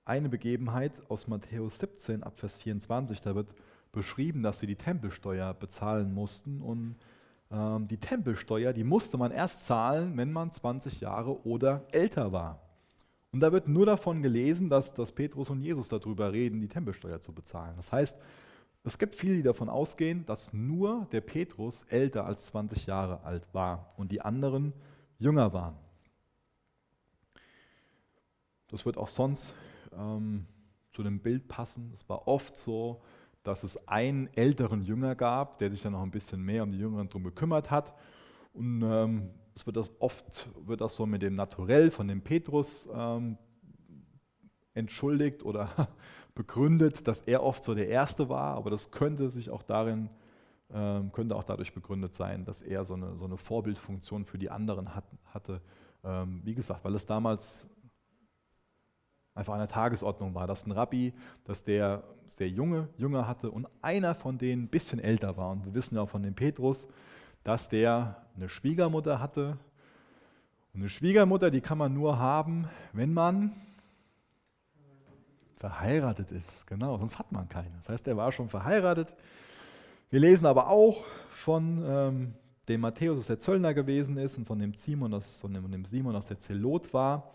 Speaker 2: Eine Begebenheit aus Matthäus 17 ab Vers 24, da wird beschrieben, dass sie die Tempelsteuer bezahlen mussten. Und ähm, die Tempelsteuer, die musste man erst zahlen, wenn man 20 Jahre oder älter war. Und da wird nur davon gelesen, dass, dass Petrus und Jesus darüber reden, die Tempelsteuer zu bezahlen. Das heißt, es gibt viele, die davon ausgehen, dass nur der Petrus älter als 20 Jahre alt war und die anderen jünger waren. Das wird auch sonst ähm, zu dem Bild passen. Es war oft so, dass es einen älteren Jünger gab, der sich dann noch ein bisschen mehr um die Jüngeren drum gekümmert hat. Und ähm, es wird das oft wird das so mit dem Naturell von dem Petrus ähm, entschuldigt oder begründet, dass er oft so der Erste war, aber das könnte sich auch darin ähm, könnte auch dadurch begründet sein, dass er so eine, so eine Vorbildfunktion für die anderen hat, hatte. Ähm, wie gesagt, weil es damals einfach an der Tagesordnung war, dass ein Rabbi, dass der sehr junge Jünger hatte und einer von denen ein bisschen älter war. Und wir wissen ja auch von dem Petrus, dass der eine Schwiegermutter hatte. Und eine Schwiegermutter, die kann man nur haben, wenn man verheiratet ist. Genau, sonst hat man keine. Das heißt, er war schon verheiratet. Wir lesen aber auch von ähm, dem Matthäus, dass der Zöllner gewesen ist, und von dem Simon, das, von dem Simon, dass der Zelot war.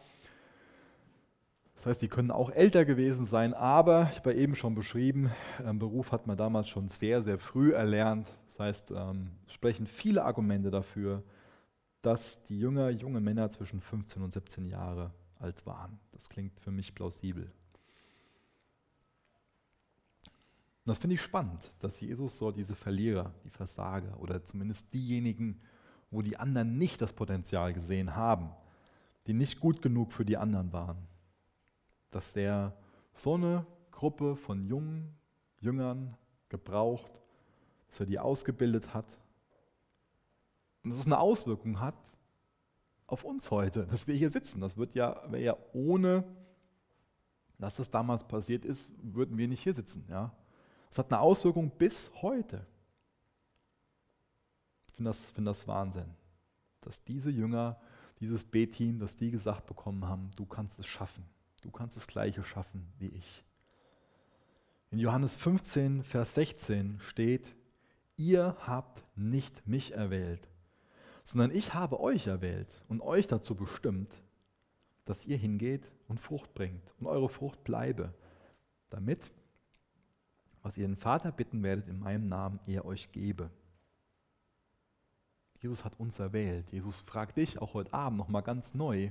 Speaker 2: Das heißt, die können auch älter gewesen sein, aber ich habe eben schon beschrieben, ähm, Beruf hat man damals schon sehr, sehr früh erlernt. Das heißt, ähm, es sprechen viele Argumente dafür, dass die Jünger, junge Männer zwischen 15 und 17 Jahre alt waren. Das klingt für mich plausibel. Das finde ich spannend, dass Jesus so diese Verlierer, die Versager oder zumindest diejenigen, wo die anderen nicht das Potenzial gesehen haben, die nicht gut genug für die anderen waren, dass der so eine Gruppe von jungen Jüngern gebraucht, dass er die ausgebildet hat und dass es eine Auswirkung hat auf uns heute, dass wir hier sitzen. Das wird ja, wäre ja ohne, dass das damals passiert ist, würden wir nicht hier sitzen. Ja? Das hat eine Auswirkung bis heute. Ich finde das, find das Wahnsinn, dass diese Jünger, dieses B-Team, dass die gesagt bekommen haben, du kannst es schaffen. Du kannst das Gleiche schaffen wie ich. In Johannes 15, Vers 16 steht, ihr habt nicht mich erwählt, sondern ich habe euch erwählt und euch dazu bestimmt, dass ihr hingeht und Frucht bringt und eure Frucht bleibe, damit, was ihr den Vater bitten werdet in meinem Namen, er euch gebe. Jesus hat uns erwählt. Jesus fragt dich auch heute Abend nochmal ganz neu,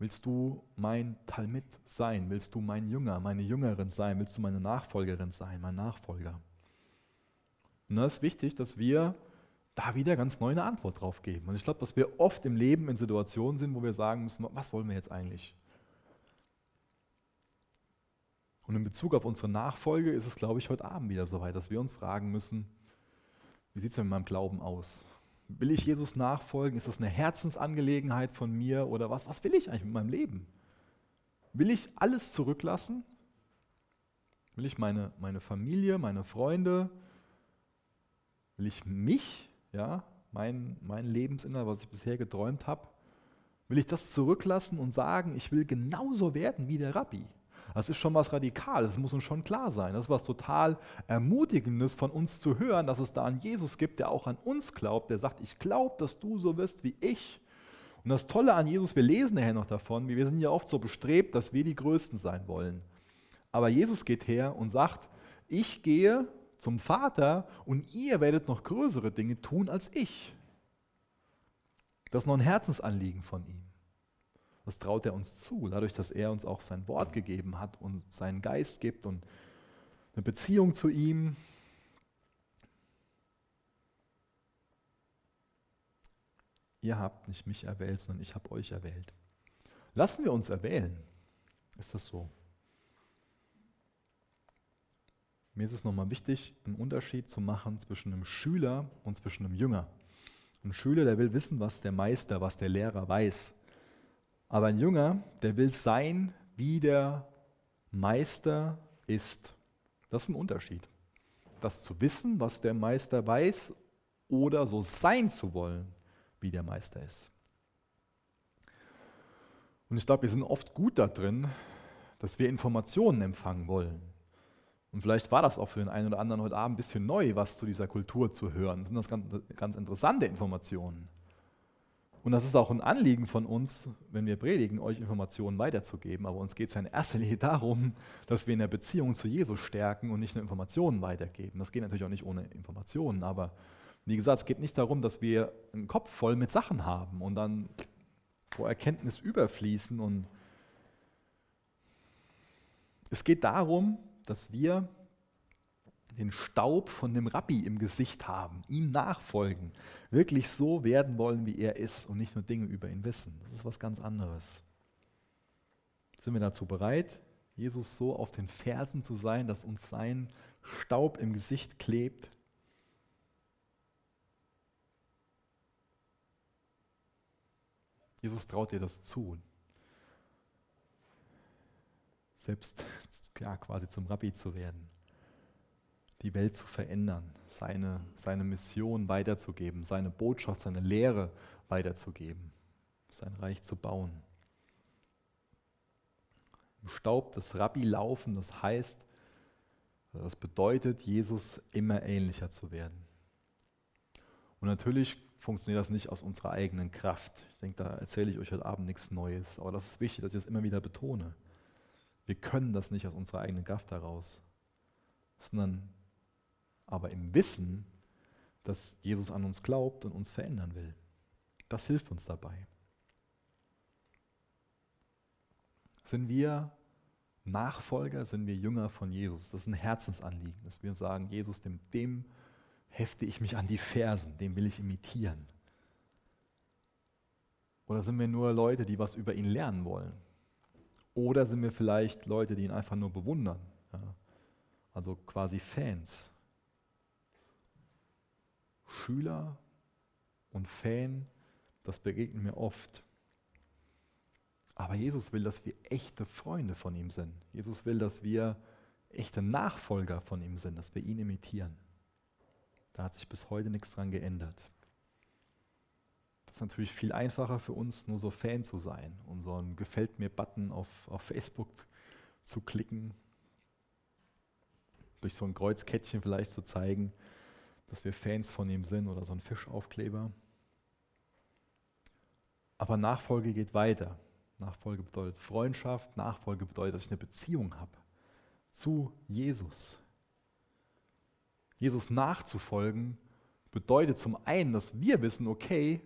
Speaker 2: Willst du mein Talmid sein? Willst du mein Jünger, meine Jüngerin sein? Willst du meine Nachfolgerin sein, mein Nachfolger? Und da ist wichtig, dass wir da wieder ganz neu eine Antwort drauf geben. Und ich glaube, dass wir oft im Leben in Situationen sind, wo wir sagen müssen, was wollen wir jetzt eigentlich? Und in Bezug auf unsere Nachfolge ist es, glaube ich, heute Abend wieder so weit, dass wir uns fragen müssen, wie sieht es denn mit meinem Glauben aus? Will ich Jesus nachfolgen? Ist das eine Herzensangelegenheit von mir oder was? Was will ich eigentlich mit meinem Leben? Will ich alles zurücklassen? Will ich meine, meine Familie, meine Freunde, Will ich mich, ja, mein, mein Lebensinhalt, was ich bisher geträumt habe, will ich das zurücklassen und sagen, ich will genauso werden wie der Rabbi? Das ist schon was Radikales, das muss uns schon klar sein. Das ist was total Ermutigendes von uns zu hören, dass es da einen Jesus gibt, der auch an uns glaubt, der sagt, ich glaube, dass du so wirst wie ich. Und das Tolle an Jesus, wir lesen nachher noch davon, wir sind ja oft so bestrebt, dass wir die Größten sein wollen. Aber Jesus geht her und sagt, ich gehe zum Vater und ihr werdet noch größere Dinge tun als ich. Das ist noch ein Herzensanliegen von ihm. Das traut er uns zu, dadurch, dass er uns auch sein Wort gegeben hat und seinen Geist gibt und eine Beziehung zu ihm. Ihr habt nicht mich erwählt, sondern ich habe euch erwählt. Lassen wir uns erwählen. Ist das so? Mir ist es nochmal wichtig, einen Unterschied zu machen zwischen einem Schüler und zwischen einem Jünger. Ein Schüler, der will wissen, was der Meister, was der Lehrer weiß. Aber ein Jünger, der will sein, wie der Meister ist. Das ist ein Unterschied. Das zu wissen, was der Meister weiß, oder so sein zu wollen, wie der Meister ist. Und ich glaube, wir sind oft gut da drin, dass wir Informationen empfangen wollen. Und vielleicht war das auch für den einen oder anderen heute Abend ein bisschen neu, was zu dieser Kultur zu hören. Das sind das ganz, ganz interessante Informationen. Und das ist auch ein Anliegen von uns, wenn wir predigen, euch Informationen weiterzugeben. Aber uns geht es ja in erster Linie darum, dass wir in der Beziehung zu Jesus stärken und nicht nur Informationen weitergeben. Das geht natürlich auch nicht ohne Informationen. Aber wie gesagt, es geht nicht darum, dass wir einen Kopf voll mit Sachen haben und dann vor Erkenntnis überfließen. Und es geht darum, dass wir den Staub von dem Rabbi im Gesicht haben, ihm nachfolgen, wirklich so werden wollen, wie er ist und nicht nur Dinge über ihn wissen. Das ist was ganz anderes. Sind wir dazu bereit, Jesus so auf den Fersen zu sein, dass uns sein Staub im Gesicht klebt? Jesus traut dir das zu. Selbst ja, quasi zum Rabbi zu werden die Welt zu verändern, seine, seine Mission weiterzugeben, seine Botschaft, seine Lehre weiterzugeben, sein Reich zu bauen. Im Staub des Rabbi laufen, das heißt, das bedeutet, Jesus immer ähnlicher zu werden. Und natürlich funktioniert das nicht aus unserer eigenen Kraft. Ich denke, da erzähle ich euch heute Abend nichts Neues. Aber das ist wichtig, dass ich das immer wieder betone. Wir können das nicht aus unserer eigenen Kraft heraus, sondern aber im Wissen, dass Jesus an uns glaubt und uns verändern will. Das hilft uns dabei. Sind wir Nachfolger, sind wir Jünger von Jesus? Das ist ein Herzensanliegen, dass wir sagen, Jesus, dem, dem hefte ich mich an die Fersen, dem will ich imitieren. Oder sind wir nur Leute, die was über ihn lernen wollen? Oder sind wir vielleicht Leute, die ihn einfach nur bewundern? Ja? Also quasi Fans. Schüler und Fan, das begegnet mir oft. Aber Jesus will, dass wir echte Freunde von ihm sind. Jesus will, dass wir echte Nachfolger von ihm sind, dass wir ihn imitieren. Da hat sich bis heute nichts dran geändert. Das ist natürlich viel einfacher für uns, nur so Fan zu sein und so einen Gefällt mir-Button auf, auf Facebook zu klicken, durch so ein Kreuzkettchen vielleicht zu zeigen, dass wir Fans von ihm sind oder so ein Fischaufkleber. Aber Nachfolge geht weiter. Nachfolge bedeutet Freundschaft, Nachfolge bedeutet, dass ich eine Beziehung habe zu Jesus. Jesus nachzufolgen bedeutet zum einen, dass wir wissen, okay,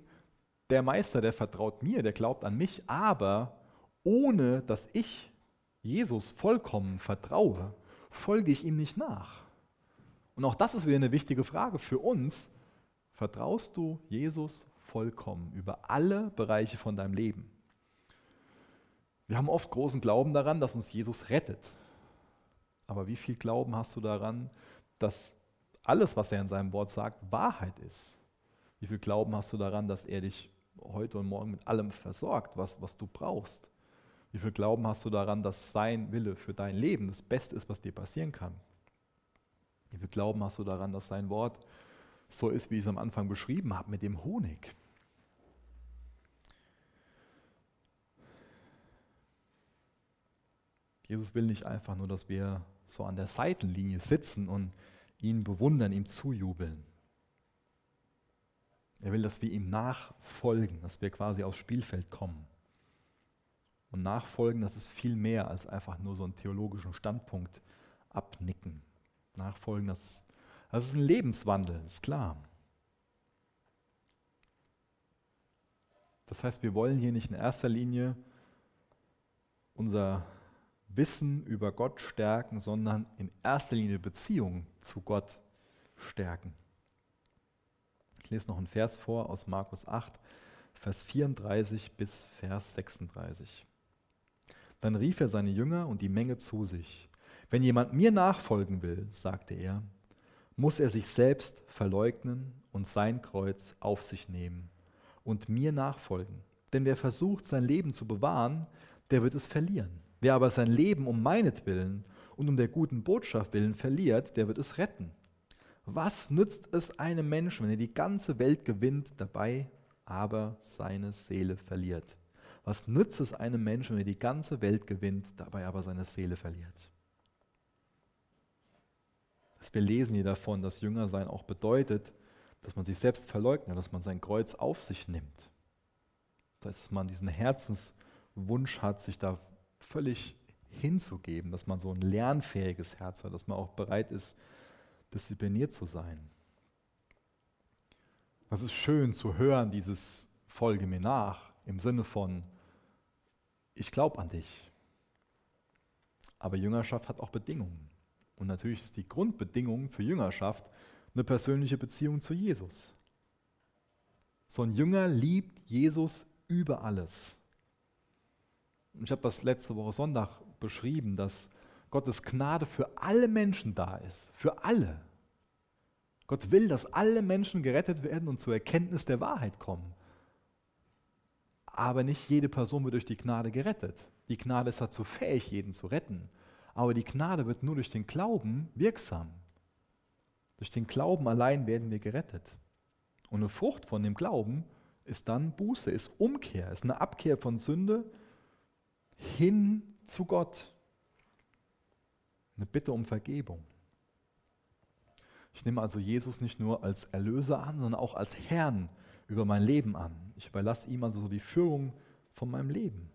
Speaker 2: der Meister, der vertraut mir, der glaubt an mich, aber ohne dass ich Jesus vollkommen vertraue, folge ich ihm nicht nach. Und auch das ist wieder eine wichtige Frage für uns. Vertraust du Jesus vollkommen über alle Bereiche von deinem Leben? Wir haben oft großen Glauben daran, dass uns Jesus rettet. Aber wie viel Glauben hast du daran, dass alles, was er in seinem Wort sagt, Wahrheit ist? Wie viel Glauben hast du daran, dass er dich heute und morgen mit allem versorgt, was, was du brauchst? Wie viel Glauben hast du daran, dass sein Wille für dein Leben das Beste ist, was dir passieren kann? Wie viel Glauben hast du daran, dass sein Wort so ist, wie ich es am Anfang beschrieben habe, mit dem Honig. Jesus will nicht einfach nur, dass wir so an der Seitenlinie sitzen und ihn bewundern, ihm zujubeln. Er will, dass wir ihm nachfolgen, dass wir quasi aufs Spielfeld kommen. Und nachfolgen, das ist viel mehr als einfach nur so einen theologischen Standpunkt abnicken. Nachfolgen, das, das ist ein Lebenswandel, ist klar. Das heißt, wir wollen hier nicht in erster Linie unser Wissen über Gott stärken, sondern in erster Linie Beziehung zu Gott stärken. Ich lese noch einen Vers vor aus Markus 8, Vers 34 bis Vers 36. Dann rief er seine Jünger und die Menge zu sich. Wenn jemand mir nachfolgen will, sagte er, muss er sich selbst verleugnen und sein Kreuz auf sich nehmen und mir nachfolgen. Denn wer versucht, sein Leben zu bewahren, der wird es verlieren. Wer aber sein Leben um meinetwillen und um der guten Botschaft willen verliert, der wird es retten. Was nützt es einem Menschen, wenn er die ganze Welt gewinnt, dabei aber seine Seele verliert? Was nützt es einem Menschen, wenn er die ganze Welt gewinnt, dabei aber seine Seele verliert? Wir lesen hier davon, dass Jüngersein auch bedeutet, dass man sich selbst verleugnet, dass man sein Kreuz auf sich nimmt. Das heißt, dass man diesen Herzenswunsch hat, sich da völlig hinzugeben, dass man so ein lernfähiges Herz hat, dass man auch bereit ist, diszipliniert zu sein. Das ist schön zu hören, dieses Folge mir nach, im Sinne von, ich glaube an dich. Aber Jüngerschaft hat auch Bedingungen. Und natürlich ist die Grundbedingung für Jüngerschaft eine persönliche Beziehung zu Jesus. So ein Jünger liebt Jesus über alles. Ich habe das letzte Woche Sonntag beschrieben, dass Gottes Gnade für alle Menschen da ist. Für alle. Gott will, dass alle Menschen gerettet werden und zur Erkenntnis der Wahrheit kommen. Aber nicht jede Person wird durch die Gnade gerettet. Die Gnade ist dazu fähig, jeden zu retten. Aber die Gnade wird nur durch den Glauben wirksam. Durch den Glauben allein werden wir gerettet. Und eine Frucht von dem Glauben ist dann Buße, ist Umkehr, ist eine Abkehr von Sünde hin zu Gott. Eine Bitte um Vergebung. Ich nehme also Jesus nicht nur als Erlöser an, sondern auch als Herrn über mein Leben an. Ich überlasse ihm also die Führung von meinem Leben.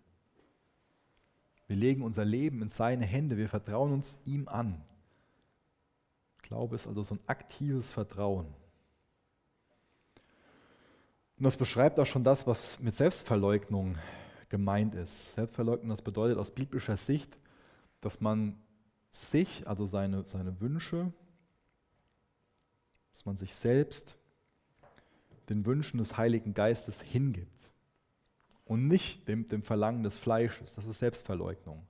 Speaker 2: Wir legen unser Leben in seine Hände, wir vertrauen uns ihm an. Glaube ist also so ein aktives Vertrauen. Und das beschreibt auch schon das, was mit Selbstverleugnung gemeint ist. Selbstverleugnung, das bedeutet aus biblischer Sicht, dass man sich, also seine, seine Wünsche, dass man sich selbst den Wünschen des Heiligen Geistes hingibt und nicht dem, dem Verlangen des Fleisches. Das ist Selbstverleugnung.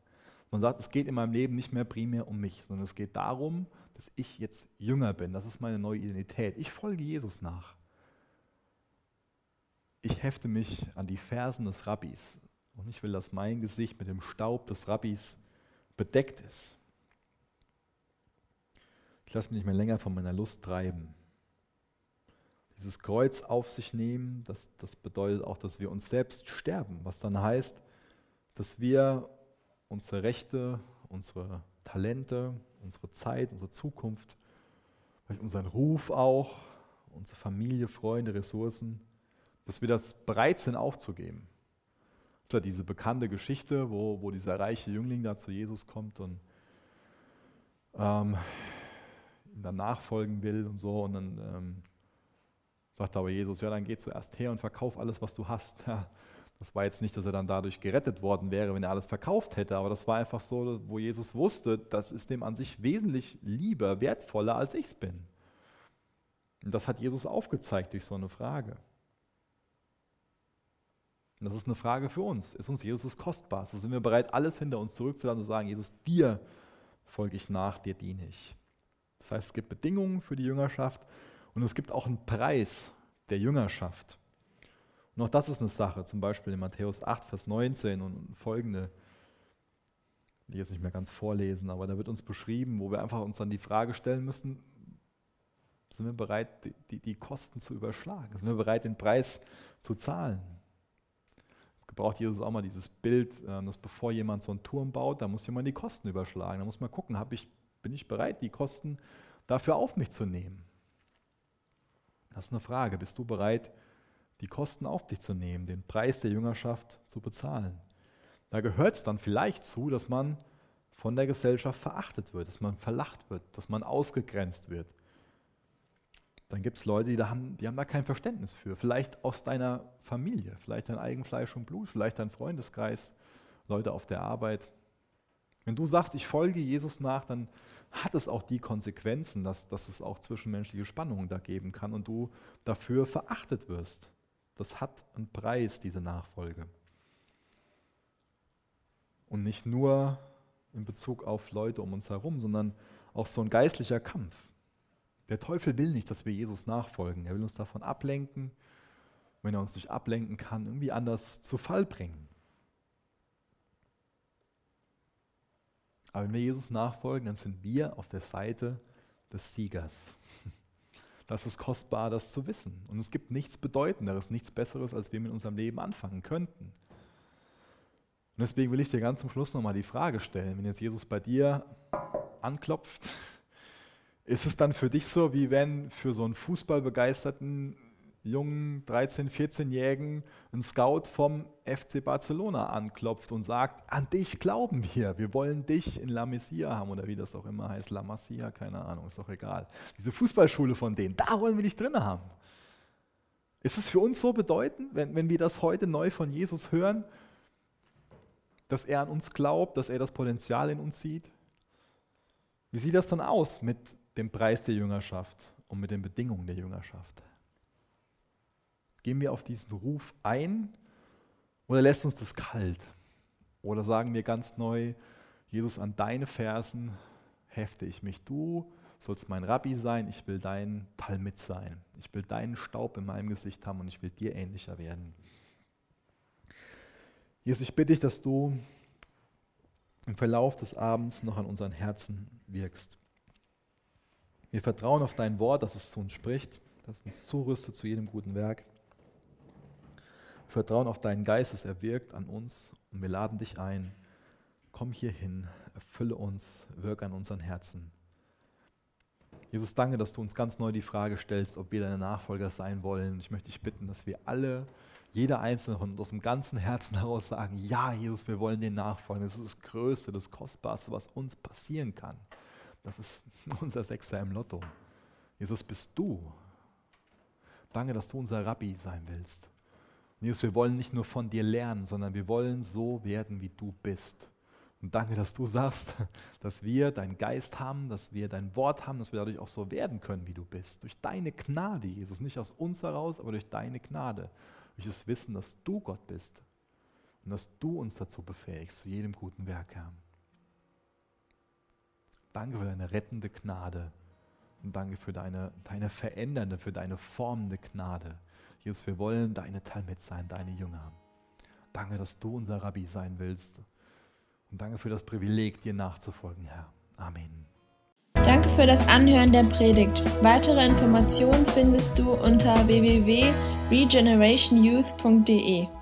Speaker 2: Man sagt, es geht in meinem Leben nicht mehr primär um mich, sondern es geht darum, dass ich jetzt jünger bin. Das ist meine neue Identität. Ich folge Jesus nach. Ich hefte mich an die Fersen des Rabbis. Und ich will, dass mein Gesicht mit dem Staub des Rabbis bedeckt ist. Ich lasse mich nicht mehr länger von meiner Lust treiben. Dieses Kreuz auf sich nehmen, das, das bedeutet auch, dass wir uns selbst sterben, was dann heißt, dass wir unsere Rechte, unsere Talente, unsere Zeit, unsere Zukunft, vielleicht unseren Ruf auch, unsere Familie, Freunde, Ressourcen, dass wir das bereit sind aufzugeben oder diese bekannte Geschichte, wo, wo dieser reiche Jüngling da zu Jesus kommt und ähm, ihm dann nachfolgen will und so. Und dann ähm, sagt aber Jesus, ja, dann geh zuerst her und verkauf alles, was du hast. Ja, das war jetzt nicht, dass er dann dadurch gerettet worden wäre, wenn er alles verkauft hätte, aber das war einfach so, wo Jesus wusste, das ist dem an sich wesentlich lieber, wertvoller, als ich es bin. Und das hat Jesus aufgezeigt durch so eine Frage. Und das ist eine Frage für uns. Ist uns Jesus kostbar? So sind wir bereit, alles hinter uns zurückzulassen und zu sagen, Jesus, dir folge ich nach, dir diene ich. Das heißt, es gibt Bedingungen für die Jüngerschaft und es gibt auch einen Preis der Jüngerschaft. Und auch das ist eine Sache, zum Beispiel in Matthäus 8, Vers 19 und folgende, die jetzt nicht mehr ganz vorlesen, aber da wird uns beschrieben, wo wir einfach uns dann die Frage stellen müssen, Sind wir bereit, die, die, Kosten zu überschlagen? Sind wir bereit, den Preis zu zahlen? Gebraucht Jesus auch mal dieses Bild, ähm, dass bevor jemand so einen Turm baut, da muss jemand die Kosten überschlagen. Da muss man gucken, ich, bin ich bereit, die Kosten dafür auf mich zu nehmen? Das ist eine Frage. Bist du bereit, die Kosten auf dich zu nehmen, den Preis der Jüngerschaft zu bezahlen? Da gehört es dann vielleicht zu, dass man von der Gesellschaft verachtet wird, dass man verlacht wird, dass man ausgegrenzt wird. Dann gibt es Leute, die, da haben, die haben da kein Verständnis für. Vielleicht aus deiner Familie, vielleicht dein Eigenfleisch und Blut, vielleicht dein Freundeskreis, Leute auf der Arbeit. Wenn du sagst, ich folge Jesus nach, dann hat es auch die Konsequenzen, dass, dass es auch zwischenmenschliche Spannungen da geben kann und du dafür verachtet wirst. Das hat einen Preis, diese Nachfolge. Und nicht nur in Bezug auf Leute um uns herum, sondern auch so ein geistlicher Kampf. Der Teufel will nicht, dass wir Jesus nachfolgen. Er will uns davon ablenken, wenn er uns nicht ablenken kann, irgendwie anders zu Fall bringen. Aber wenn wir Jesus nachfolgen, dann sind wir auf der Seite des Siegers. Das ist kostbar, das zu wissen. Und es gibt nichts Bedeutenderes, nichts Besseres, als wir mit unserem Leben anfangen könnten. Und deswegen will ich dir ganz zum Schluss nochmal die Frage stellen, wenn jetzt Jesus bei dir anklopft, ist es dann für dich so, wie wenn für so einen fußballbegeisterten jungen 13-, 14-Jährigen ein Scout vom FC Barcelona anklopft und sagt, an dich glauben wir, wir wollen dich in La Masia haben oder wie das auch immer heißt, La Masia, keine Ahnung, ist doch egal. Diese Fußballschule von denen, da wollen wir dich drin haben. Ist es für uns so bedeutend, wenn, wenn wir das heute neu von Jesus hören, dass er an uns glaubt, dass er das Potenzial in uns sieht? Wie sieht das dann aus mit dem Preis der Jüngerschaft und mit den Bedingungen der Jüngerschaft? Gehen wir auf diesen Ruf ein oder lässt uns das kalt? Oder sagen wir ganz neu, Jesus, an deine Fersen hefte ich mich. Du sollst mein Rabbi sein, ich will dein Talmid sein. Ich will deinen Staub in meinem Gesicht haben und ich will dir ähnlicher werden. Jesus, ich bitte dich, dass du im Verlauf des Abends noch an unseren Herzen wirkst. Wir vertrauen auf dein Wort, dass es zu uns spricht, dass es uns zurüstet zu jedem guten Werk. Vertrauen auf deinen Geist, dass er wirkt an uns und wir laden dich ein. Komm hier hin, erfülle uns, wirke an unseren Herzen. Jesus, danke, dass du uns ganz neu die Frage stellst, ob wir deine Nachfolger sein wollen. Ich möchte dich bitten, dass wir alle, jeder Einzelne von uns aus dem ganzen Herzen heraus sagen, ja, Jesus, wir wollen dir nachfolgen. Das ist das Größte, das Kostbarste, was uns passieren kann. Das ist unser Sechser im Lotto. Jesus, bist du. Danke, dass du unser Rabbi sein willst. Jesus, wir wollen nicht nur von dir lernen, sondern wir wollen so werden, wie du bist. Und danke, dass du sagst, dass wir deinen Geist haben, dass wir dein Wort haben, dass wir dadurch auch so werden können, wie du bist. Durch deine Gnade, Jesus. Nicht aus uns heraus, aber durch deine Gnade. Durch das Wissen, dass du Gott bist. Und dass du uns dazu befähigst, zu jedem guten Werk, Herr. Danke für deine rettende Gnade. Und danke für deine, deine verändernde, für deine formende Gnade. Jesus, wir wollen deine Talmud sein, deine Jünger. Danke, dass du unser Rabbi sein willst. Und danke für das Privileg, dir nachzufolgen, Herr. Amen.
Speaker 1: Danke für das Anhören der Predigt. Weitere Informationen findest du unter www.regenerationyouth.de.